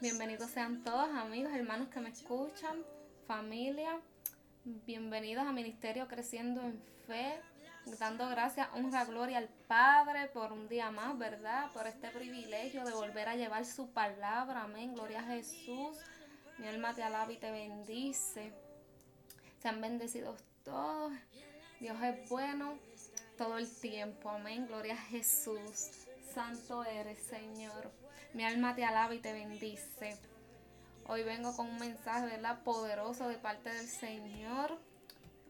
Bienvenidos sean todos, amigos, hermanos que me escuchan, familia. Bienvenidos a Ministerio Creciendo en Fe, dando gracias, honra, gloria al Padre por un día más, ¿verdad? Por este privilegio de volver a llevar su palabra. Amén. Gloria a Jesús. Mi alma te alaba y te bendice. Sean bendecidos todos. Dios es bueno todo el tiempo. Amén. Gloria a Jesús. Santo eres, Señor. Mi alma te alaba y te bendice. Hoy vengo con un mensaje, ¿verdad? Poderoso de parte del Señor.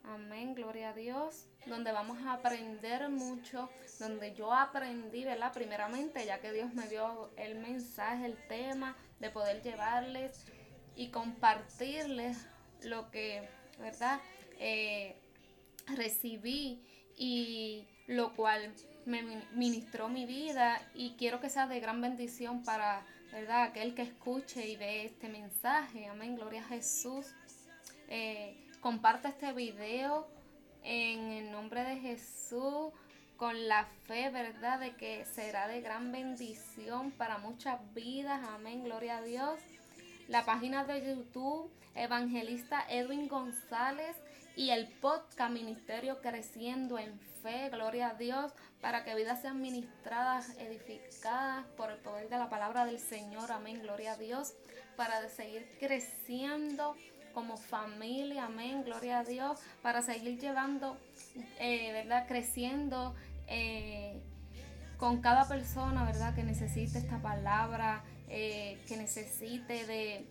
Amén, gloria a Dios. Donde vamos a aprender mucho, donde yo aprendí, ¿verdad? Primeramente, ya que Dios me dio el mensaje, el tema, de poder llevarles y compartirles lo que, ¿verdad? Eh, recibí y lo cual me ministró mi vida y quiero que sea de gran bendición para, ¿verdad? Aquel que escuche y ve este mensaje. Amén, gloria a Jesús. Eh, comparte este video en el nombre de Jesús con la fe, ¿verdad? De que será de gran bendición para muchas vidas. Amén, gloria a Dios. La página de YouTube, Evangelista Edwin González y el podcast Ministerio Creciendo en Fe, gloria a Dios, para que vidas sean ministradas, edificadas por el poder de la palabra del Señor, amén, gloria a Dios, para seguir creciendo como familia, amén, gloria a Dios, para seguir llevando, eh, ¿verdad? Creciendo eh, con cada persona, ¿verdad? Que necesite esta palabra, eh, que necesite de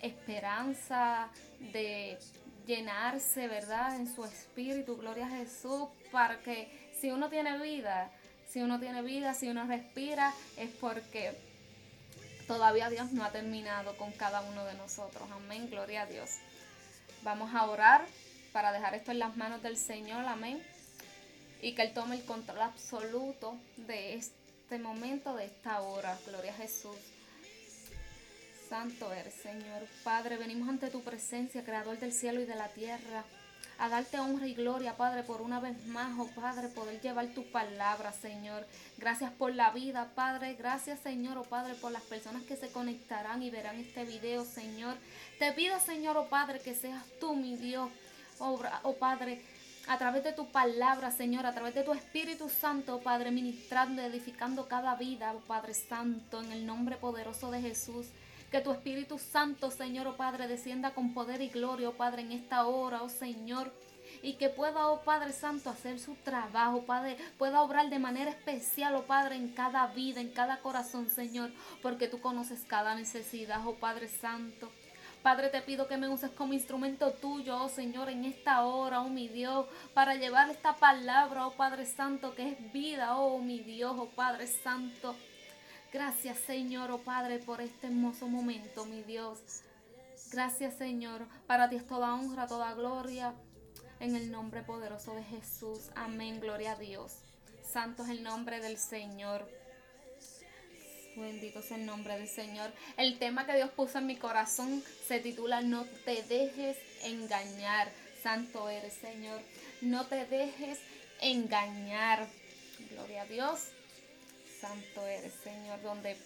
esperanza, de llenarse, ¿verdad? En su espíritu, gloria a Jesús, para que si uno tiene vida, si uno tiene vida, si uno respira, es porque todavía Dios no ha terminado con cada uno de nosotros. Amén, gloria a Dios. Vamos a orar para dejar esto en las manos del Señor, amén. Y que Él tome el control absoluto de este momento, de esta hora. Gloria a Jesús. Santo eres, Señor. Padre, venimos ante tu presencia, Creador del cielo y de la tierra, a darte honra y gloria, Padre, por una vez más, oh Padre, poder llevar tu palabra, Señor. Gracias por la vida, Padre. Gracias, Señor, oh Padre, por las personas que se conectarán y verán este video, Señor. Te pido, Señor, oh Padre, que seas tú, mi Dios, oh, oh Padre, a través de tu palabra, Señor, a través de tu Espíritu Santo, oh Padre, ministrando, edificando cada vida, oh Padre Santo, en el nombre poderoso de Jesús. Que tu Espíritu Santo, Señor, oh Padre, descienda con poder y gloria, oh Padre, en esta hora, oh Señor. Y que pueda, oh Padre Santo, hacer su trabajo, Padre, pueda obrar de manera especial, oh Padre, en cada vida, en cada corazón, Señor, porque tú conoces cada necesidad, oh Padre Santo. Padre, te pido que me uses como instrumento tuyo, oh Señor, en esta hora, oh mi Dios, para llevar esta palabra, oh Padre Santo, que es vida, oh mi Dios, oh Padre Santo. Gracias Señor, oh Padre, por este hermoso momento, mi Dios. Gracias Señor, para ti es toda honra, toda gloria, en el nombre poderoso de Jesús. Amén, gloria a Dios. Santo es el nombre del Señor. Bendito es el nombre del Señor. El tema que Dios puso en mi corazón se titula No te dejes engañar. Santo eres, Señor. No te dejes engañar. Gloria a Dios santo eres, Señor, donde,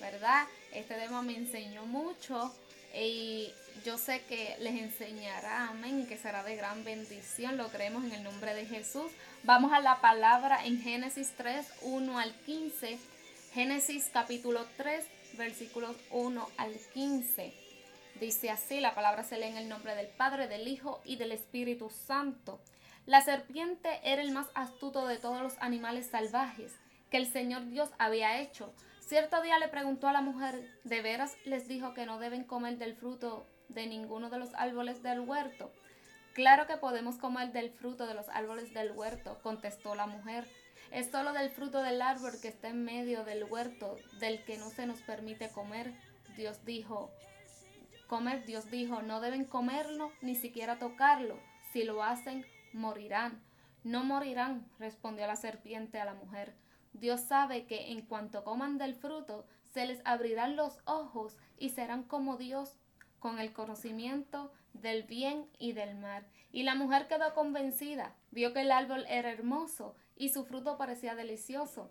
¿verdad? Este tema me enseñó mucho y yo sé que les enseñará, amén, que será de gran bendición, lo creemos en el nombre de Jesús. Vamos a la palabra en Génesis 3, 1 al 15. Génesis capítulo 3, versículos 1 al 15. Dice así, la palabra se lee en el nombre del Padre, del Hijo y del Espíritu Santo. La serpiente era el más astuto de todos los animales salvajes que el Señor Dios había hecho. Cierto día le preguntó a la mujer, ¿de veras les dijo que no deben comer del fruto de ninguno de los árboles del huerto? Claro que podemos comer del fruto de los árboles del huerto, contestó la mujer. Es solo del fruto del árbol que está en medio del huerto, del que no se nos permite comer. Dios dijo, comer, Dios dijo, no deben comerlo ni siquiera tocarlo. Si lo hacen, morirán. No morirán, respondió la serpiente a la mujer. Dios sabe que en cuanto coman del fruto, se les abrirán los ojos y serán como Dios, con el conocimiento del bien y del mal. Y la mujer quedó convencida, vio que el árbol era hermoso y su fruto parecía delicioso,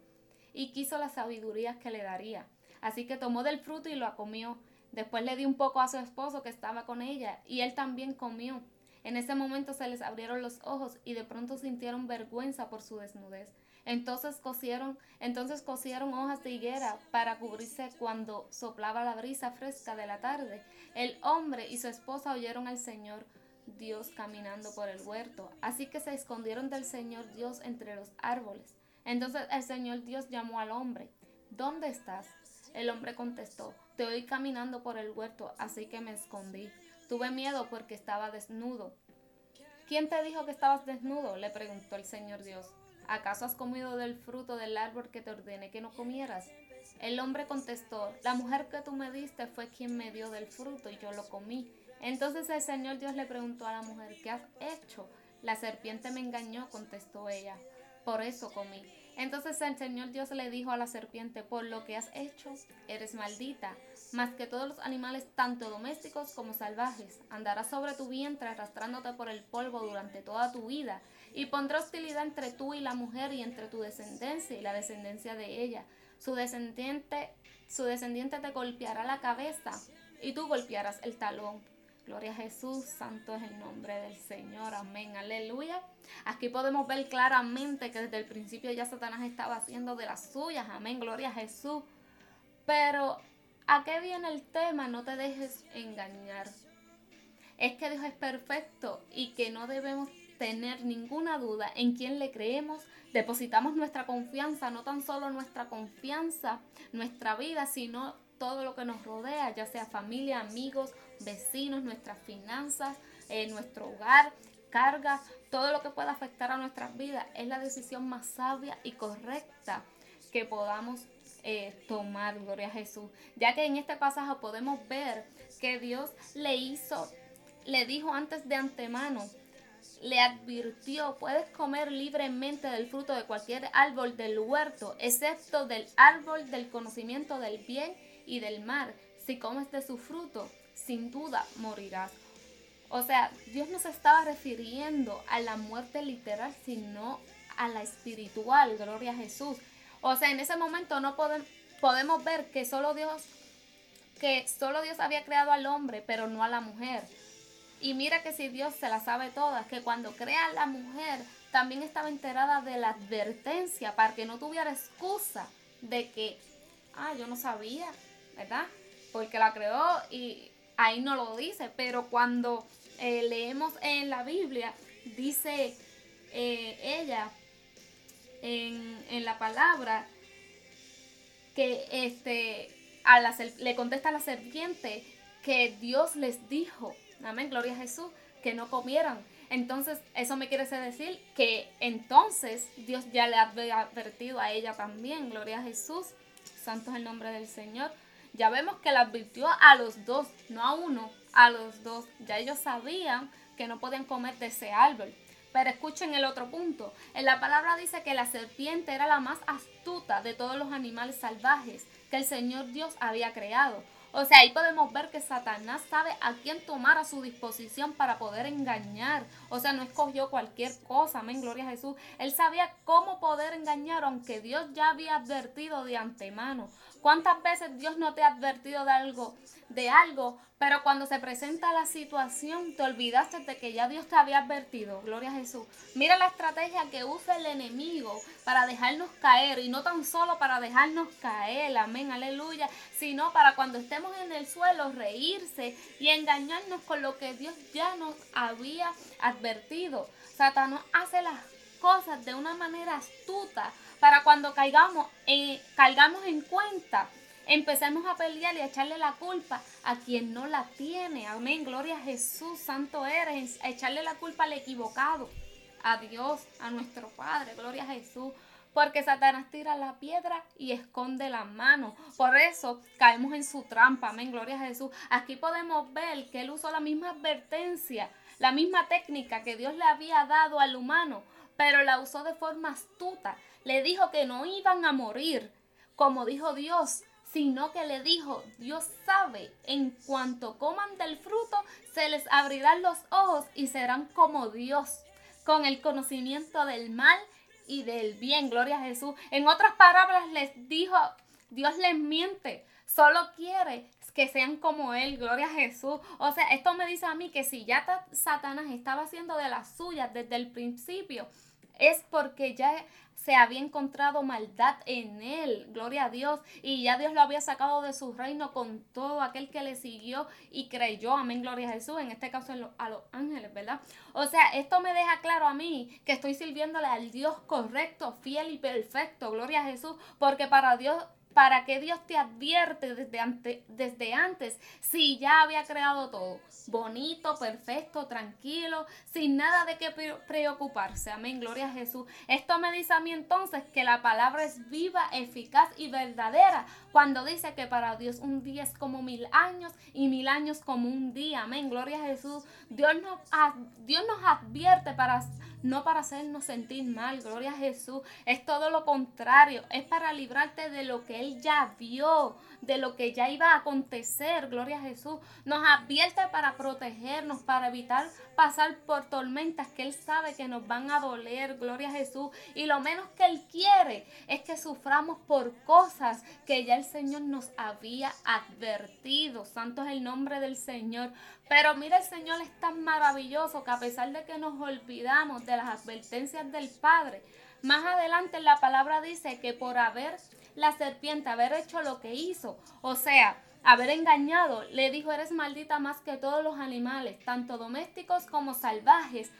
y quiso la sabiduría que le daría. Así que tomó del fruto y lo comió. Después le dio un poco a su esposo que estaba con ella y él también comió. En ese momento se les abrieron los ojos y de pronto sintieron vergüenza por su desnudez. Entonces cosieron, entonces cosieron hojas de higuera para cubrirse cuando soplaba la brisa fresca de la tarde. El hombre y su esposa oyeron al Señor Dios caminando por el huerto, así que se escondieron del Señor Dios entre los árboles. Entonces el Señor Dios llamó al hombre, ¿dónde estás? El hombre contestó, te oí caminando por el huerto, así que me escondí. Tuve miedo porque estaba desnudo. ¿Quién te dijo que estabas desnudo? le preguntó el Señor Dios. ¿Acaso has comido del fruto del árbol que te ordené que no comieras? El hombre contestó, la mujer que tú me diste fue quien me dio del fruto y yo lo comí. Entonces el Señor Dios le preguntó a la mujer, ¿qué has hecho? La serpiente me engañó, contestó ella, por eso comí. Entonces el Señor Dios le dijo a la serpiente, por lo que has hecho, eres maldita, más que todos los animales, tanto domésticos como salvajes. Andarás sobre tu vientre arrastrándote por el polvo durante toda tu vida y pondrá hostilidad entre tú y la mujer y entre tu descendencia y la descendencia de ella. Su descendiente, su descendiente te golpeará la cabeza y tú golpearás el talón. Gloria a Jesús, santo es el nombre del Señor, amén, aleluya. Aquí podemos ver claramente que desde el principio ya Satanás estaba haciendo de las suyas, amén, gloria a Jesús. Pero, ¿a qué viene el tema? No te dejes engañar. Es que Dios es perfecto y que no debemos tener ninguna duda en quién le creemos, depositamos nuestra confianza, no tan solo nuestra confianza, nuestra vida, sino todo lo que nos rodea, ya sea familia, amigos, vecinos, nuestras finanzas, eh, nuestro hogar, cargas, todo lo que pueda afectar a nuestras vidas, es la decisión más sabia y correcta que podamos eh, tomar, gloria a Jesús. Ya que en este pasaje podemos ver que Dios le hizo, le dijo antes de antemano le advirtió, puedes comer libremente del fruto de cualquier árbol del huerto, excepto del árbol del conocimiento del bien y del mal. Si comes de su fruto, sin duda morirás. O sea, Dios no se estaba refiriendo a la muerte literal, sino a la espiritual, gloria a Jesús. O sea, en ese momento no podemos, podemos ver que solo Dios que solo Dios había creado al hombre, pero no a la mujer. Y mira que si Dios se la sabe todas, que cuando crea a la mujer también estaba enterada de la advertencia para que no tuviera excusa de que, ah, yo no sabía, ¿verdad? Porque la creó y ahí no lo dice, pero cuando eh, leemos en la Biblia, dice eh, ella en, la palabra que este, a la, le contesta a la serpiente que Dios les dijo amén, gloria a Jesús, que no comieran. Entonces, eso me quiere decir que entonces Dios ya le había advertido a ella también, gloria a Jesús, santo es el nombre del Señor. Ya vemos que le advirtió a los dos, no a uno, a los dos. Ya ellos sabían que no podían comer de ese árbol. Pero escuchen el otro punto. En la palabra dice que la serpiente era la más astuta de todos los animales salvajes que el Señor Dios había creado. O sea, ahí podemos ver que Satanás sabe a quién tomar a su disposición para poder engañar. O sea, no escogió cualquier cosa, amén, gloria a Jesús. Él sabía cómo poder engañar, aunque Dios ya había advertido de antemano. ¿Cuántas veces Dios no te ha advertido de algo, de algo, pero cuando se presenta la situación te olvidaste de que ya Dios te había advertido? Gloria a Jesús. Mira la estrategia que usa el enemigo para dejarnos caer y no tan solo para dejarnos caer, amén, aleluya, sino para cuando estemos en el suelo reírse y engañarnos con lo que Dios ya nos había advertido. Satanás hace las cosas de una manera astuta para cuando caigamos, en cuenta, empecemos a pelear y a echarle la culpa a quien no la tiene. Amén, gloria a Jesús, santo eres, a echarle la culpa al equivocado, a Dios, a nuestro Padre, gloria a Jesús. Porque Satanás tira la piedra y esconde la mano. Por eso caemos en su trampa. Amén. Gloria a Jesús. Aquí podemos ver que él usó la misma advertencia, la misma técnica que Dios le había dado al humano, pero la usó de forma astuta le dijo que no iban a morir, como dijo Dios, sino que le dijo, Dios sabe, en cuanto coman del fruto, se les abrirán los ojos y serán como Dios, con el conocimiento del mal y del bien, gloria a Jesús. En otras palabras les dijo, Dios les miente, solo quiere que sean como Él, gloria a Jesús. O sea, esto me dice a mí que si ya Satanás estaba haciendo de las suyas desde el principio, es porque ya se había encontrado maldad en él, gloria a Dios, y ya Dios lo había sacado de su reino con todo aquel que le siguió y creyó, amén, gloria a Jesús, en este caso a los ángeles, ¿verdad? O sea, esto me deja claro a mí que estoy sirviéndole al Dios correcto, fiel y perfecto, gloria a Jesús, porque para Dios para que Dios te advierte desde, desde antes si ya había creado todo bonito, perfecto, tranquilo, sin nada de qué preocuparse. Amén, gloria a Jesús. Esto me dice a mí entonces que la palabra es viva, eficaz y verdadera cuando dice que para Dios un día es como mil años y mil años como un día. Amén, gloria a Jesús. Dios nos, Dios nos advierte para no para hacernos sentir mal, gloria a Jesús. Es todo lo contrario, es para librarte de lo que Él ya vio, de lo que ya iba a acontecer, gloria a Jesús. Nos advierte para protegernos, para evitar pasar por tormentas que Él sabe que nos van a doler, gloria a Jesús. Y lo menos que Él quiere es que suframos por cosas que ya el Señor nos había advertido. Santo es el nombre del Señor. Pero mira, el Señor es tan maravilloso que a pesar de que nos olvidamos de las advertencias del Padre, más adelante la palabra dice que por haber la serpiente, haber hecho lo que hizo, o sea, haber engañado, le dijo, eres maldita más que todos los animales, tanto domésticos como salvajes.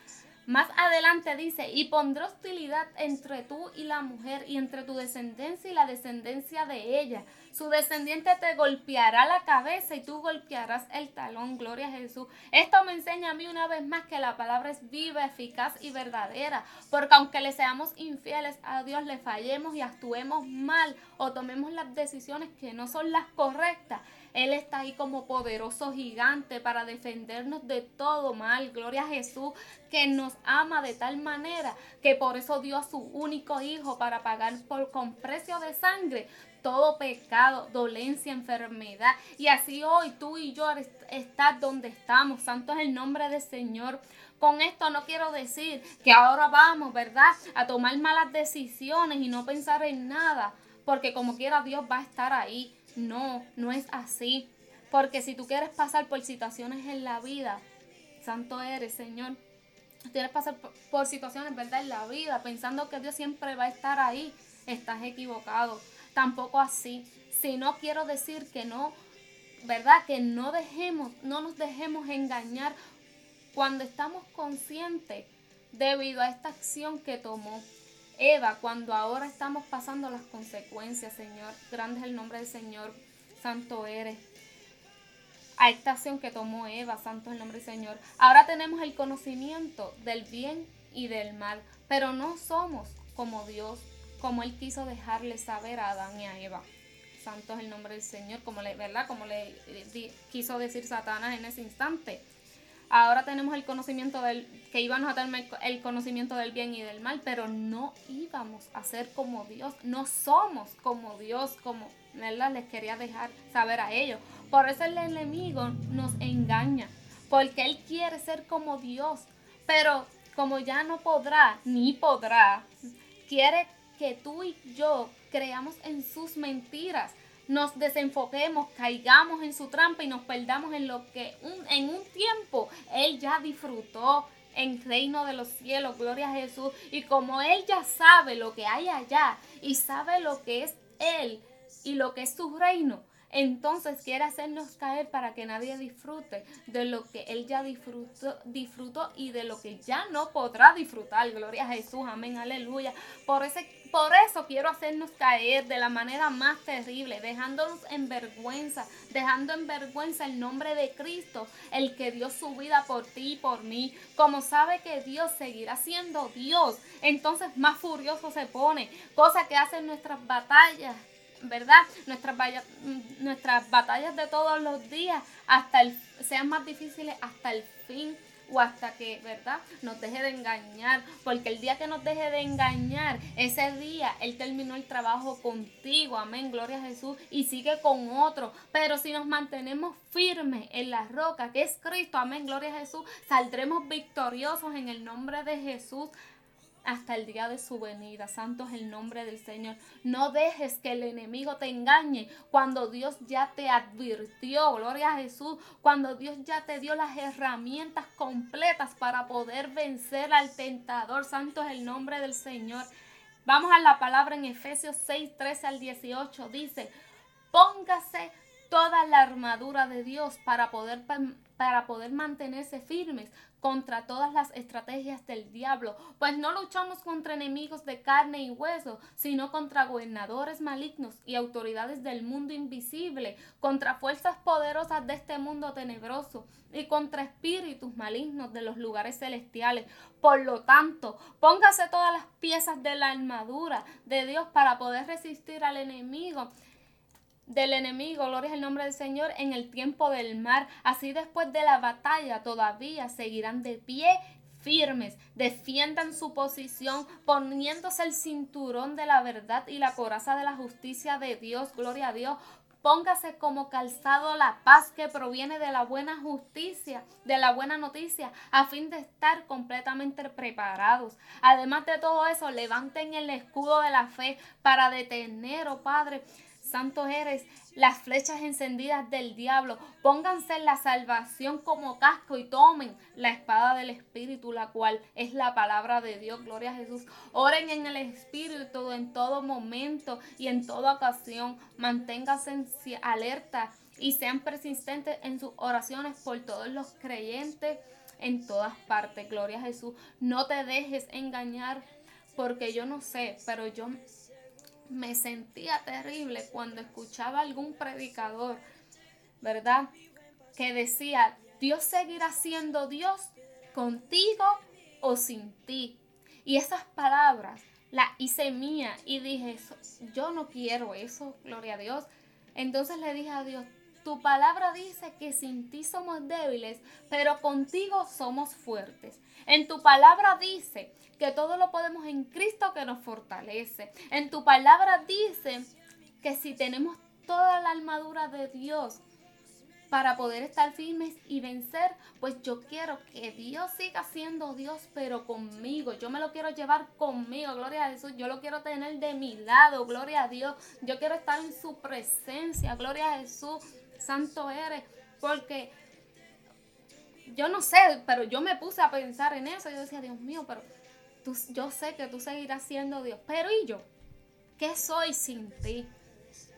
Más adelante dice, y pondré hostilidad entre tú y la mujer, y entre tu descendencia y la descendencia de ella. Su descendiente te golpeará la cabeza y tú golpearás el talón. Gloria a Jesús. Esto me enseña a mí una vez más que la palabra es viva, eficaz y verdadera. Porque aunque le seamos infieles a Dios, le fallemos y actuemos mal o tomemos las decisiones que no son las correctas, él está ahí como poderoso gigante para defendernos de todo mal. Gloria a Jesús que nos ama de tal manera que por eso dio a su único hijo para pagar por con precio de sangre todo pecado, dolencia, enfermedad. Y así hoy tú y yo estás donde estamos. Santo es el nombre del Señor. Con esto no quiero decir que ahora vamos, ¿verdad? A tomar malas decisiones y no pensar en nada. Porque como quiera Dios va a estar ahí. No, no es así. Porque si tú quieres pasar por situaciones en la vida, santo eres, Señor. quieres pasar por, situaciones, ¿verdad? En la vida, pensando que Dios siempre va a estar ahí, estás equivocado. Tampoco así. Si no quiero decir que no, ¿verdad? Que no dejemos, no nos dejemos engañar cuando estamos conscientes debido a esta acción que tomó Eva, cuando ahora estamos pasando las consecuencias, Señor. Grande es el nombre del Señor, santo eres. A esta acción que tomó Eva, santo es el nombre del Señor. Ahora tenemos el conocimiento del bien y del mal, pero no somos como Dios, como Él quiso dejarle saber a Adán y a Eva. Santo es el nombre del Señor, como le, ¿verdad? Como le quiso decir Satanás en ese instante. Ahora tenemos el conocimiento del, que íbamos a tener el conocimiento del bien y del mal, pero no íbamos a ser como Dios, no somos como Dios, como ¿verdad? les quería dejar saber a ellos. Por eso el enemigo nos engaña, porque él quiere ser como Dios, pero como ya no podrá, ni podrá, quiere que tú y yo creamos en sus mentiras nos desenfoquemos, caigamos en su trampa y nos perdamos en lo que en un tiempo Él ya disfrutó en reino de los cielos, gloria a Jesús. Y como Él ya sabe lo que hay allá y sabe lo que es Él y lo que es su reino, entonces quiere hacernos caer para que nadie disfrute de lo que Él ya disfrutó, disfrutó y de lo que ya no podrá disfrutar. Gloria a Jesús, amén, aleluya. Por ese por eso quiero hacernos caer de la manera más terrible, dejándonos en vergüenza, dejando en vergüenza el nombre de Cristo, el que dio su vida por ti y por mí. Como sabe que Dios seguirá siendo Dios, entonces más furioso se pone, cosa que hacen nuestras batallas ¿verdad? Nuestras, nuestras batallas de todos los días hasta el, sean más difíciles hasta el fin o hasta que, ¿verdad? Nos deje de engañar, porque el día que nos deje de engañar, ese día Él terminó el trabajo contigo, amén, gloria a Jesús, y sigue con otro. Pero si nos mantenemos firmes en la roca, que es Cristo, amén, gloria a Jesús, saldremos victoriosos en el nombre de Jesús. Hasta el día de su venida. Santo es el nombre del Señor. No dejes que el enemigo te engañe cuando Dios ya te advirtió, gloria a Jesús, cuando Dios ya te dio las herramientas completas para poder vencer al tentador. Santo es el nombre del Señor. Vamos a la palabra en Efesios 6, 13 al 18. Dice, póngase toda la armadura de Dios para poder, para poder mantenerse firmes contra todas las estrategias del diablo, pues no luchamos contra enemigos de carne y hueso, sino contra gobernadores malignos y autoridades del mundo invisible, contra fuerzas poderosas de este mundo tenebroso y contra espíritus malignos de los lugares celestiales. Por lo tanto, póngase todas las piezas de la armadura de Dios para poder resistir al enemigo del enemigo, gloria es el nombre del Señor, en el tiempo del mar. Así después de la batalla todavía seguirán de pie firmes, defiendan su posición, poniéndose el cinturón de la verdad y la coraza de la justicia de Dios, gloria a Dios. Póngase como calzado la paz que proviene de la buena justicia, de la buena noticia, a fin de estar completamente preparados. Además de todo eso, levanten el escudo de la fe para detener, oh Padre, santo eres, las flechas encendidas del diablo. Pónganse la salvación como casco y tomen la espada del Espíritu, la cual es la palabra de Dios. Gloria a Jesús. Oren en el Espíritu en todo momento y en toda ocasión. Manténganse alerta y sean persistentes en sus oraciones por todos los creyentes en todas partes. Gloria a Jesús. No te dejes engañar porque yo no sé, pero yo me sentía terrible cuando escuchaba algún predicador, ¿verdad? Que decía, Dios seguirá siendo Dios contigo o sin ti. Y esas palabras las hice mía y dije, yo no quiero eso, gloria a Dios. Entonces le dije a Dios, tu palabra dice que sin ti somos débiles, pero contigo somos fuertes. En tu palabra dice que todo lo podemos en Cristo que nos fortalece. En tu palabra dice que si tenemos toda la armadura de Dios para poder estar firmes y vencer, pues yo quiero que Dios siga siendo Dios, pero conmigo. Yo me lo quiero llevar conmigo, gloria a Jesús. Yo lo quiero tener de mi lado, gloria a Dios. Yo quiero estar en su presencia, gloria a Jesús. Santo eres, porque yo no sé, pero yo me puse a pensar en eso. Yo decía, Dios mío, pero yo sé que tú seguirás siendo Dios, pero ¿y yo? ¿Qué soy sin ti?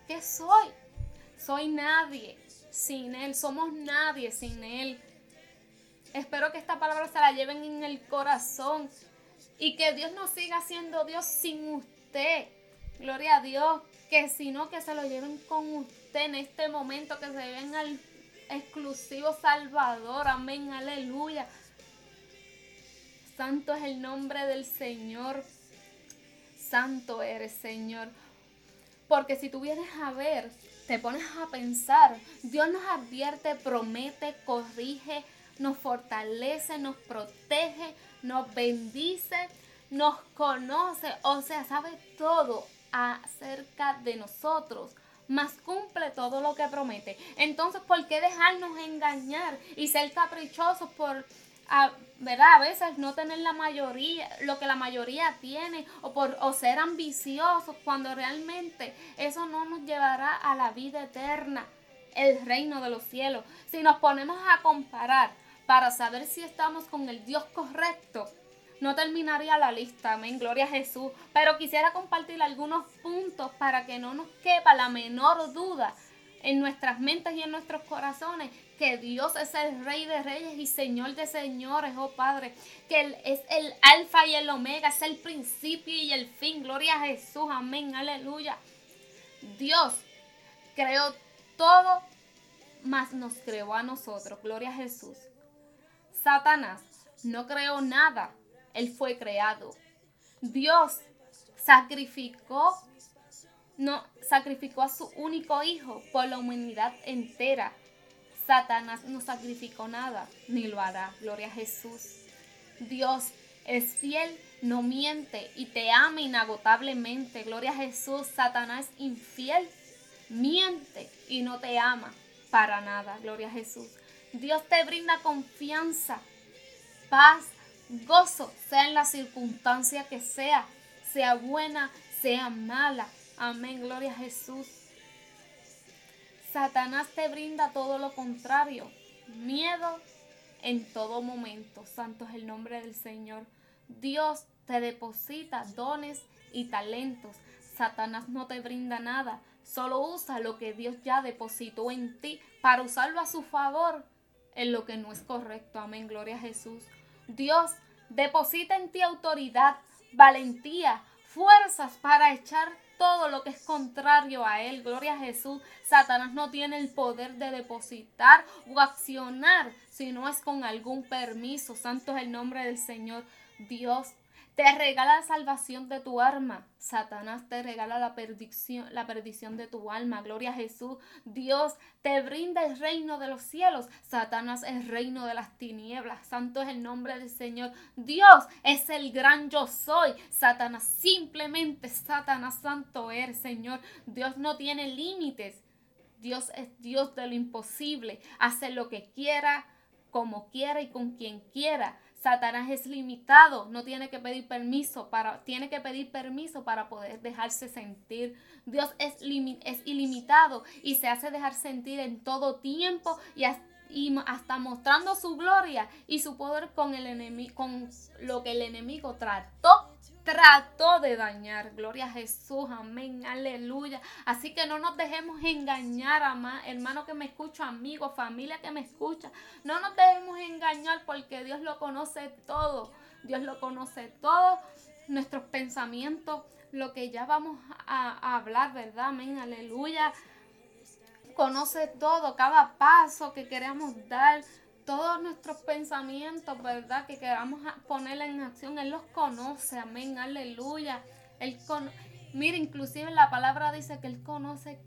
¿Qué soy? Soy nadie sin Él, somos nadie sin Él. Espero que esta palabra se la lleven en el corazón y que Dios no siga siendo Dios sin usted. Gloria a Dios, que sino que se lo lleven con usted en este momento, que se lleven al exclusivo Salvador. Amén, aleluya. Santo es el nombre del Señor. Santo eres, Señor. Porque si tú vienes a ver, te pones a pensar, Dios nos advierte, promete, corrige, nos fortalece, nos protege, nos bendice, nos conoce, o sea, sabe todo acerca de nosotros, más cumple todo lo que promete. Entonces, ¿por qué dejarnos engañar y ser caprichosos por a, ¿verdad? A veces no tener la mayoría, lo que la mayoría tiene, o, por, o ser ambiciosos, cuando realmente eso no nos llevará a la vida eterna, el reino de los cielos. Si nos ponemos a comparar para saber si estamos con el Dios correcto, no terminaría la lista, amén, gloria a Jesús. Pero quisiera compartir algunos puntos para que no nos quepa la menor duda en nuestras mentes y en nuestros corazones que Dios es el Rey de Reyes y Señor de Señores, oh Padre, que Él es el Alfa y el Omega, es el principio y el fin. Gloria a Jesús, amén, aleluya. Dios creó todo, más nos creó a nosotros. Gloria a Jesús. Satanás no creó nada, Él fue creado. Dios sacrificó no sacrificó a su único hijo por la humanidad entera. Satanás no sacrificó nada, ni lo hará. Gloria a Jesús. Dios es fiel, no miente y te ama inagotablemente. Gloria a Jesús. Satanás infiel, miente y no te ama para nada. Gloria a Jesús. Dios te brinda confianza, paz, gozo, sea en la circunstancia que sea, sea buena, sea mala. Amén, gloria a Jesús. Satanás te brinda todo lo contrario, miedo en todo momento. Santo es el nombre del Señor. Dios te deposita dones y talentos. Satanás no te brinda nada. Solo usa lo que Dios ya depositó en ti para usarlo a su favor en lo que no es correcto. Amén. Gloria a Jesús. Dios deposita en ti autoridad, valentía, fuerzas para echar todo lo que es contrario a Él. Gloria a Jesús. Satanás no tiene el poder de depositar o accionar si no es con algún permiso. Santo es el nombre del Señor. Dios te regala la salvación de tu alma. Satanás te regala la perdición, la perdición de tu alma. Gloria a Jesús. Dios te brinda el reino de los cielos. Satanás es el reino de las tinieblas. Santo es el nombre del Señor. Dios es el gran yo soy. Satanás simplemente, Satanás santo eres, Señor. Dios no tiene límites. Dios es Dios de lo imposible. Hace lo que quiera, como quiera y con quien quiera. Satanás es limitado, no tiene que pedir permiso para, tiene que pedir permiso para poder dejarse sentir. Dios es, es ilimitado y se hace dejar sentir en todo tiempo y hasta, mostrando su gloria y su poder con, el enemigo, con lo que el enemigo trató trató de dañar. Gloria a Jesús, amén, aleluya. Así que no nos dejemos engañar, hermano que me escucha, amigo, familia que me escucha. No nos dejemos engañar porque Dios lo conoce todo. Dios lo conoce todo, nuestros pensamientos, lo que ya vamos a, a hablar, ¿verdad? Amén, aleluya. Conoce todo, cada paso que queremos dar todos nuestros pensamientos, ¿verdad? Que queramos poner en acción, Él los conoce, amén, aleluya. Él con... Mira, inclusive la palabra dice que Él conoce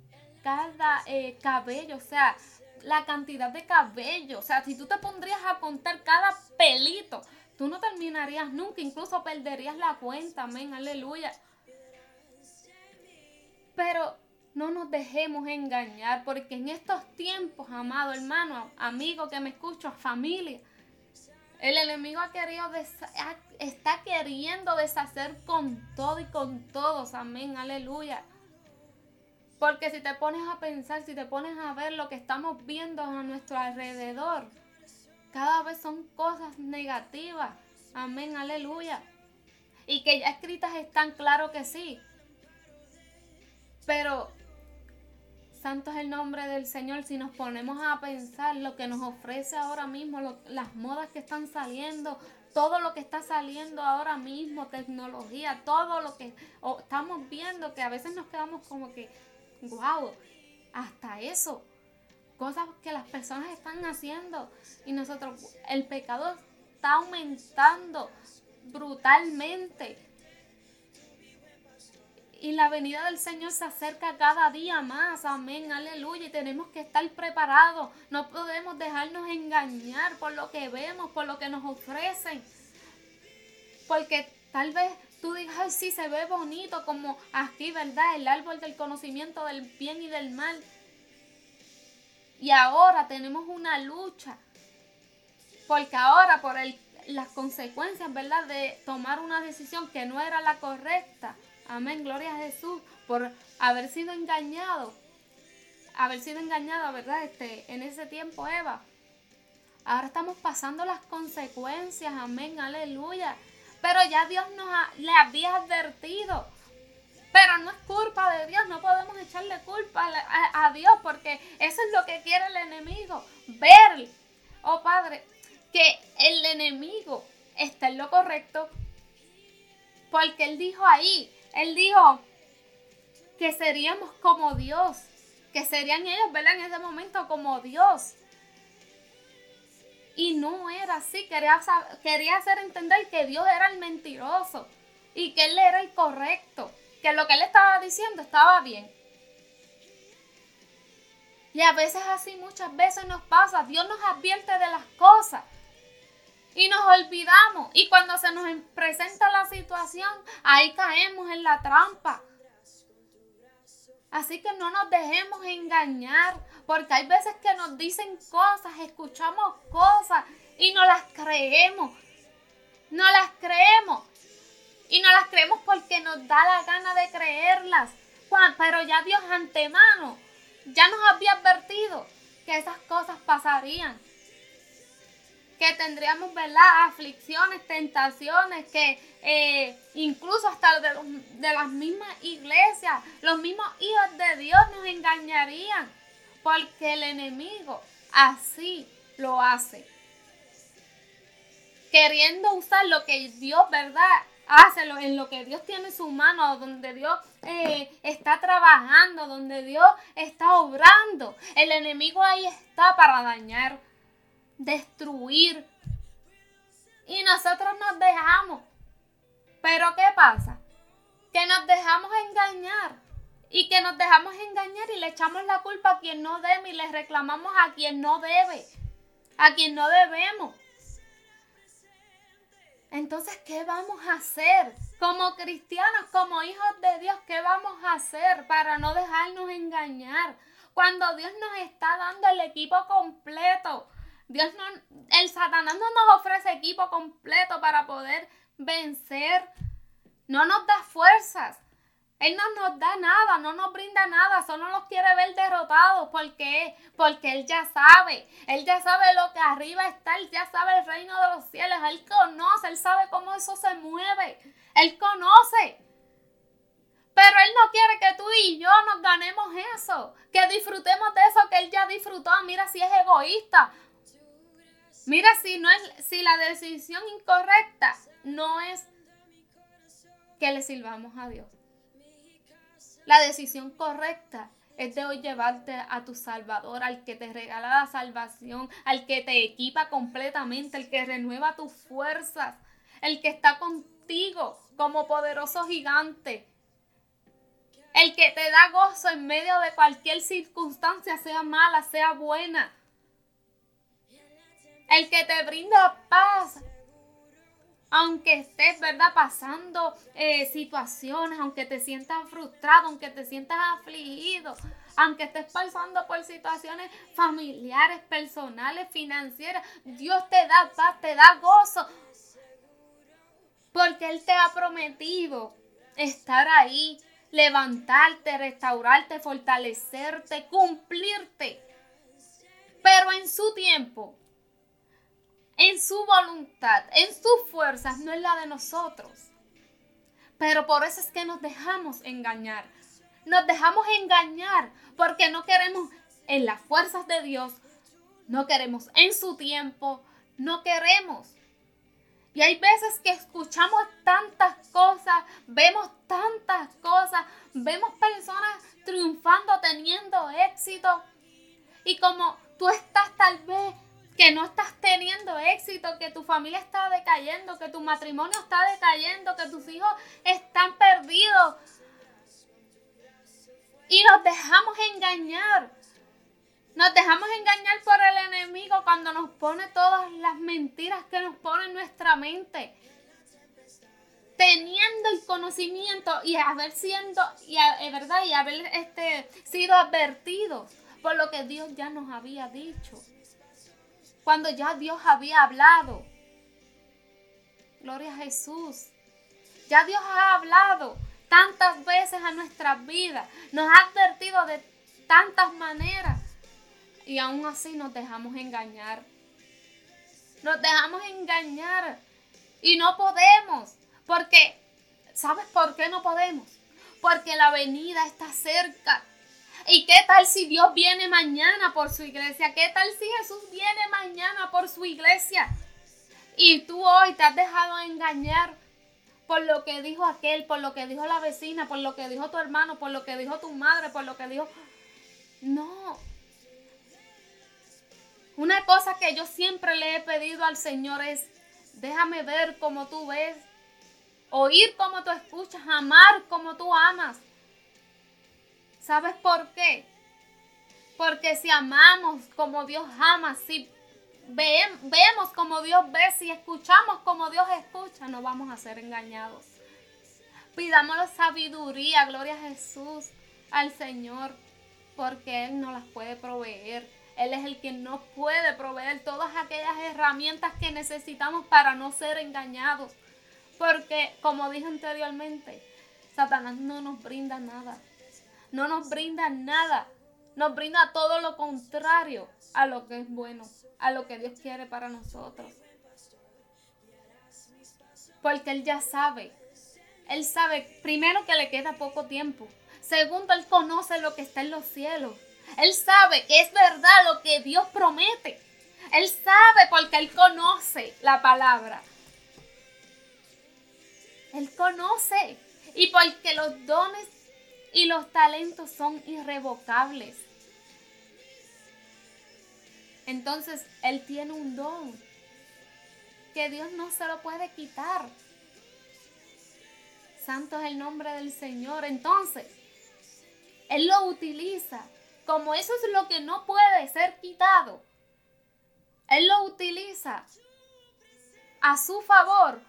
cada eh, cabello, o sea, la cantidad de cabello. O sea, si tú te pondrías a contar cada pelito, tú no terminarías nunca, incluso perderías la cuenta, amén, aleluya. Pero no nos dejemos engañar, porque en estos tiempos, amado hermano, amigo que me escucho, familia, el enemigo ha querido está queriendo deshacer con todo y con todos. Amén, aleluya. Porque si te pones a pensar, si te pones a ver lo que estamos viendo a nuestro alrededor, cada vez son cosas negativas. Amén, aleluya. Y que ya escritas están, claro que sí. Pero Santo es el nombre del Señor. Si nos ponemos a pensar lo que nos ofrece ahora mismo, las modas que están saliendo, todo lo que está saliendo ahora mismo, tecnología, todo lo que estamos viendo, que a veces nos quedamos como que, wow, hasta eso. Cosas que las personas están haciendo y nosotros, el pecado está aumentando brutalmente. Y la venida del Señor se acerca cada día más. Amén, aleluya. Y tenemos que estar preparados. No podemos dejarnos engañar por lo que vemos, por lo que nos ofrecen. Porque tal vez tú digas, ay, sí, se ve bonito como aquí, ¿verdad? El árbol del conocimiento del bien y del mal. Y ahora tenemos una lucha. Porque ahora por el, las consecuencias, ¿verdad? De tomar una decisión que no era la correcta Amén, gloria a Jesús por haber sido engañado. Haber sido engañado, ¿verdad? Este, en ese tiempo, Eva. Ahora estamos pasando las consecuencias, amén, aleluya. Pero ya Dios nos le había advertido. Pero no es culpa de Dios, no podemos echarle culpa a, a, Dios porque eso es lo que quiere el enemigo. Ver, oh Padre, que el enemigo está en lo correcto. Porque él dijo ahí, él dijo que seríamos como Dios, que serían ellos, ¿verdad? En ese momento como Dios. Y no era así, quería, quería hacer entender que Dios era el mentiroso y que Él era el correcto, que lo que Él estaba diciendo estaba bien. Y a veces así muchas veces nos pasa, Dios nos advierte de las cosas y nos olvidamos. Y cuando se nos presenta la situación, ahí caemos en la trampa. Así que no nos dejemos engañar, porque hay veces que nos dicen cosas, escuchamos cosas y no las creemos. No las creemos. Y no las creemos porque nos da la gana de creerlas. Pero ya Dios antemano ya nos había advertido que esas cosas pasarían. Que tendríamos, ¿verdad? Aflicciones, tentaciones, que eh, incluso hasta de, las mismas iglesias, los mismos hijos de Dios nos engañarían. Porque el enemigo así lo hace. Queriendo usar lo que Dios, ¿verdad? Hácelo en lo que Dios tiene su mano, donde Dios eh, está trabajando, donde Dios está obrando. El enemigo ahí está para dañar, destruir. Y nosotros nos dejamos. Pero ¿qué pasa? Que nos dejamos engañar. Y que nos dejamos engañar y le echamos la culpa a quien no debe y le reclamamos a quien no debe, a quien no debemos. Entonces, ¿qué vamos a hacer? Como cristianos, como hijos de Dios, ¿qué vamos a hacer para no dejarnos engañar? Cuando Dios nos está dando el equipo completo. Dios no, el Satanás no nos ofrece equipo completo para poder vencer. No nos da fuerzas. Él no nos da nada, no nos brinda nada, solo nos quiere ver derrotados. ¿Por qué? Porque Él ya sabe, Él ya sabe lo que arriba está, Él ya sabe el reino de los cielos, Él conoce, Él sabe cómo eso se mueve, Él conoce. Pero Él no quiere que tú y yo nos ganemos eso, que disfrutemos de eso que Él ya disfrutó. Mira si es egoísta. Mira si no es, si la decisión incorrecta no es que le sirvamos a Dios. La decisión correcta es de hoy llevarte a tu Salvador, al que te regala la salvación, al que te equipa completamente, el que renueva tus fuerzas, el que está contigo como poderoso gigante, el que te da gozo en medio de cualquier circunstancia, sea mala, sea buena, el que te brinda paz aunque estés, ¿verdad? Pasando eh, situaciones, aunque te sientas frustrado, aunque te sientas afligido, aunque estés pasando por situaciones familiares, personales, financieras, Dios te da paz, te da gozo. Porque Él te ha prometido estar ahí, levantarte, restaurarte, fortalecerte, cumplirte. Pero en su tiempo, en su voluntad, en sus fuerzas, no es la de nosotros. Pero por eso es que nos dejamos engañar. Nos dejamos engañar porque no queremos en las fuerzas de Dios, no queremos en su tiempo, no queremos. Y hay veces que escuchamos tantas cosas, vemos tantas cosas, vemos personas triunfando, teniendo éxito. Y como tú estás tal vez que no estás teniendo éxito, que tu familia está decayendo, que tu matrimonio está decayendo, que tus hijos están perdidos. Y nos dejamos engañar. Nos dejamos engañar por el enemigo cuando nos pone todas las mentiras que nos pone en nuestra mente. Teniendo el conocimiento y haber siendo, y eh, verdad, y haber este, sido advertidos por lo que Dios ya nos había dicho cuando ya Dios había hablado. Gloria a Jesús. Ya Dios ha hablado tantas veces a nuestras vidas, nos ha advertido de tantas maneras y aún así nos dejamos engañar. Nos dejamos engañar y no podemos, porque, ¿sabes por qué no podemos? Porque la venida está cerca. ¿Y qué tal si Dios viene mañana por su iglesia? ¿Qué tal si Jesús viene mañana por su iglesia? Y tú hoy te has dejado engañar por lo que dijo aquel, por lo que dijo la vecina, por lo que dijo tu hermano, por lo que dijo tu madre, por lo que dijo... No. Una cosa que yo siempre le he pedido al Señor es, déjame ver como tú ves, oír como tú escuchas, amar como tú amas. ¿Sabes por qué? Porque si amamos como Dios ama, si vemos como Dios ve, si escuchamos como Dios escucha, no vamos a ser engañados. Pidamos la sabiduría, gloria a Jesús, al Señor, porque Él nos las puede proveer. Él es el que nos puede proveer todas aquellas herramientas que necesitamos para no ser engañados. Porque, como dije anteriormente, Satanás no nos brinda nada. No nos brinda nada. Nos brinda todo lo contrario a lo que es bueno, a lo que Dios quiere para nosotros. Porque Él ya sabe. Él sabe, primero, que le queda poco tiempo. Segundo, Él conoce lo que está en los cielos. Él sabe que es verdad lo que Dios promete. Él sabe porque Él conoce la palabra. Él conoce. Y porque los dones y los talentos son irrevocables. Entonces, Él tiene un don que Dios no se lo puede quitar. Santo es el nombre del Señor. Entonces, él lo utiliza. Como eso es lo que no puede ser quitado. Él lo utiliza a su favor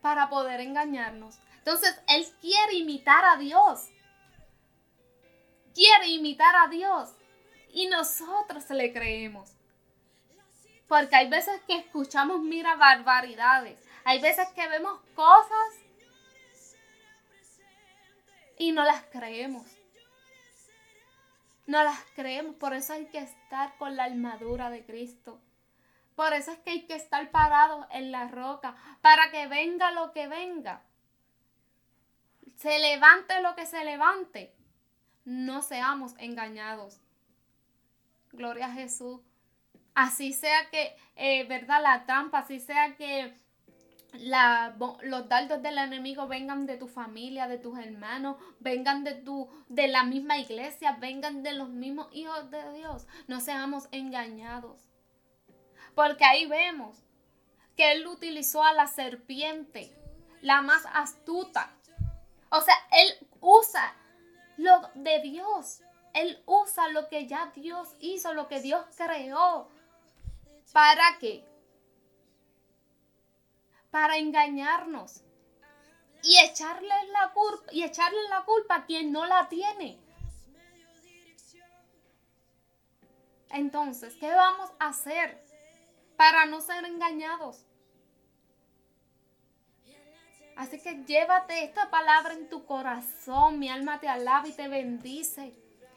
para poder engañarnos. Entonces, Él quiere imitar a Dios. Quiere imitar a Dios. Y nosotros le creemos. Porque hay veces que escuchamos, mira, barbaridades. Hay veces que vemos cosas y no las creemos. No las creemos, por eso hay que estar con la armadura de Cristo. Por eso es que hay que estar parados en la roca, para que venga lo que venga. Se levante lo que se levante. No seamos engañados. Gloria a Jesús. Así sea que, eh, ¿verdad? La trampa, así sea que los dardos del enemigo vengan de tu familia, de tus hermanos, vengan de, tu, de la misma iglesia, vengan de los mismos hijos de Dios. No seamos engañados. Porque ahí vemos que Él utilizó a la serpiente, la más astuta. O sea, Él usa lo de Dios. Él usa lo que ya Dios hizo, lo que Dios creó. ¿Para qué? para engañarnos y echarle la culpa y echarle la culpa a quien no la tiene. Entonces, ¿qué vamos a hacer para no ser engañados? Así que llévate esta palabra en tu corazón, mi alma te alaba y te bendice.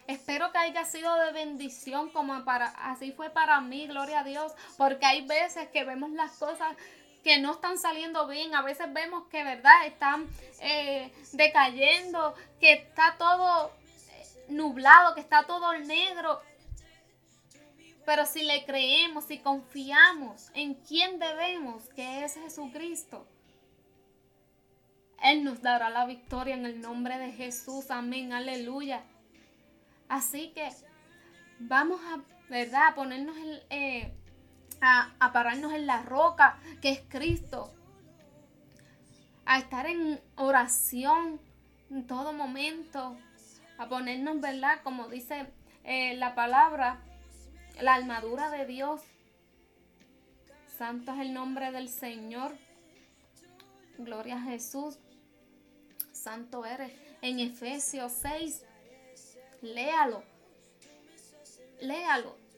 Espero que haya sido de bendición como para así fue para mí, gloria a Dios, porque hay veces que vemos las cosas que no están saliendo bien. A veces vemos que, ¿verdad? Están eh, decayendo, que está todo eh, nublado, que está todo negro. Pero si le creemos, si confiamos en quién debemos, que es Jesucristo, Él nos dará la victoria en el nombre de Jesús. Amén, aleluya. Así que vamos a, ¿verdad? A ponernos el... Eh, a, pararnos en la roca que es Cristo, a estar en oración en todo momento, a ponernos, ¿verdad? Como dice eh, la palabra, la armadura de Dios. Santo es el nombre del Señor. Gloria a Jesús. Santo eres. En Efesios 6, léalo. Léalo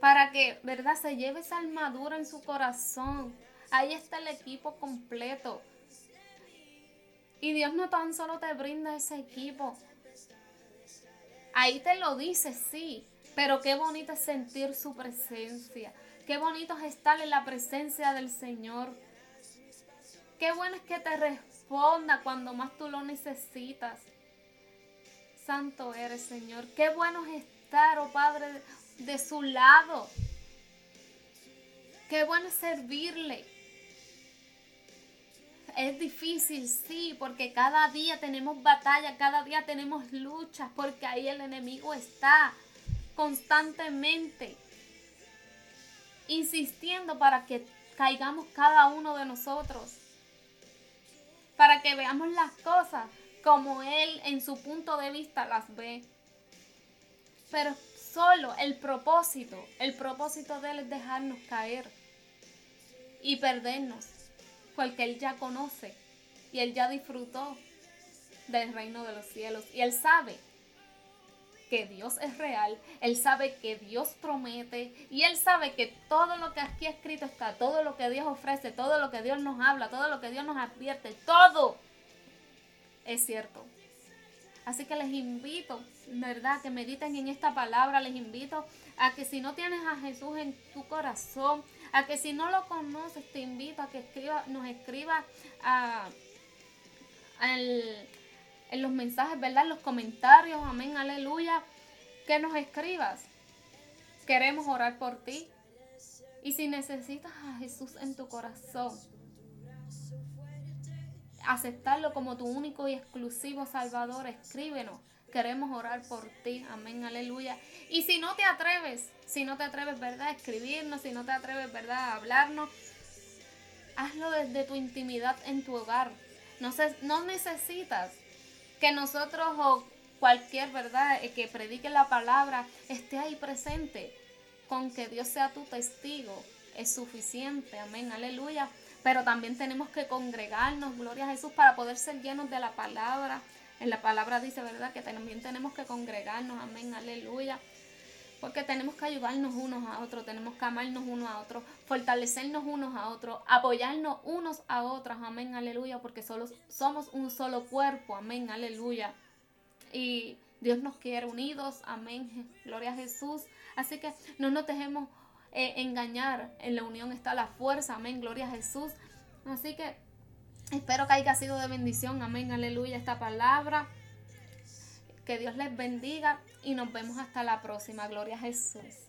para que, ¿verdad? Se lleve esa armadura en su corazón. Ahí está el equipo completo. Y Dios no tan solo te brinda ese equipo. Ahí te lo dice, sí. Pero qué bonito es sentir su presencia. Qué bonito es estar en la presencia del Señor. Qué bueno es que te responda cuando más tú lo necesitas. Santo eres, Señor. Qué bueno es estar, oh Padre, de su lado. Qué bueno servirle. Es difícil, sí, porque cada día tenemos batalla, cada día tenemos luchas, porque ahí el enemigo está constantemente insistiendo para que caigamos cada uno de nosotros, para que veamos las cosas como él en su punto de vista las ve. Pero solo el propósito, el propósito de Él es dejarnos caer y perdernos, porque Él ya conoce y Él ya disfrutó del reino de los cielos y Él sabe que Dios es real, Él sabe que Dios promete y Él sabe que todo lo que aquí escrito está, todo lo que Dios ofrece, todo lo que Dios nos habla, todo lo que Dios nos advierte, todo es cierto. Así que les invito, ¿verdad? Que mediten en esta palabra, les invito a que si no tienes a Jesús en tu corazón, a que si no lo conoces, te invito a que escriba, nos escriba a, en los mensajes, ¿verdad? En los comentarios, amén, aleluya, que nos escribas. Queremos orar por ti. Y si necesitas a Jesús en tu corazón, aceptarlo como tu único y exclusivo Salvador, escríbenos. Queremos orar por ti. Amén, aleluya. Y si no te atreves, si no te atreves, ¿verdad? A escribirnos, si no te atreves, ¿verdad? A hablarnos, hazlo desde tu intimidad en tu hogar. No, no necesitas que nosotros o cualquier, ¿verdad? Eh, que predique la palabra esté ahí presente. Con que Dios sea tu testigo es suficiente. Amén, aleluya. Pero también tenemos que congregarnos, gloria a Jesús, para poder ser llenos de la palabra. En la palabra dice, ¿verdad? Que también tenemos que congregarnos, amén, aleluya. Porque tenemos que ayudarnos unos a otros, tenemos que amarnos unos a otros, fortalecernos unos a otros, apoyarnos unos a otros, amén, aleluya, porque solo, somos un solo cuerpo, amén, aleluya. Y Dios nos quiere unidos, amén, gloria a Jesús. Así que no nos dejemos eh, engañar, en la unión está la fuerza, amén, gloria a Jesús. Así que espero que haya sido de bendición, amén, aleluya, esta palabra. Que Dios les bendiga y nos vemos hasta la próxima. Gloria a Jesús.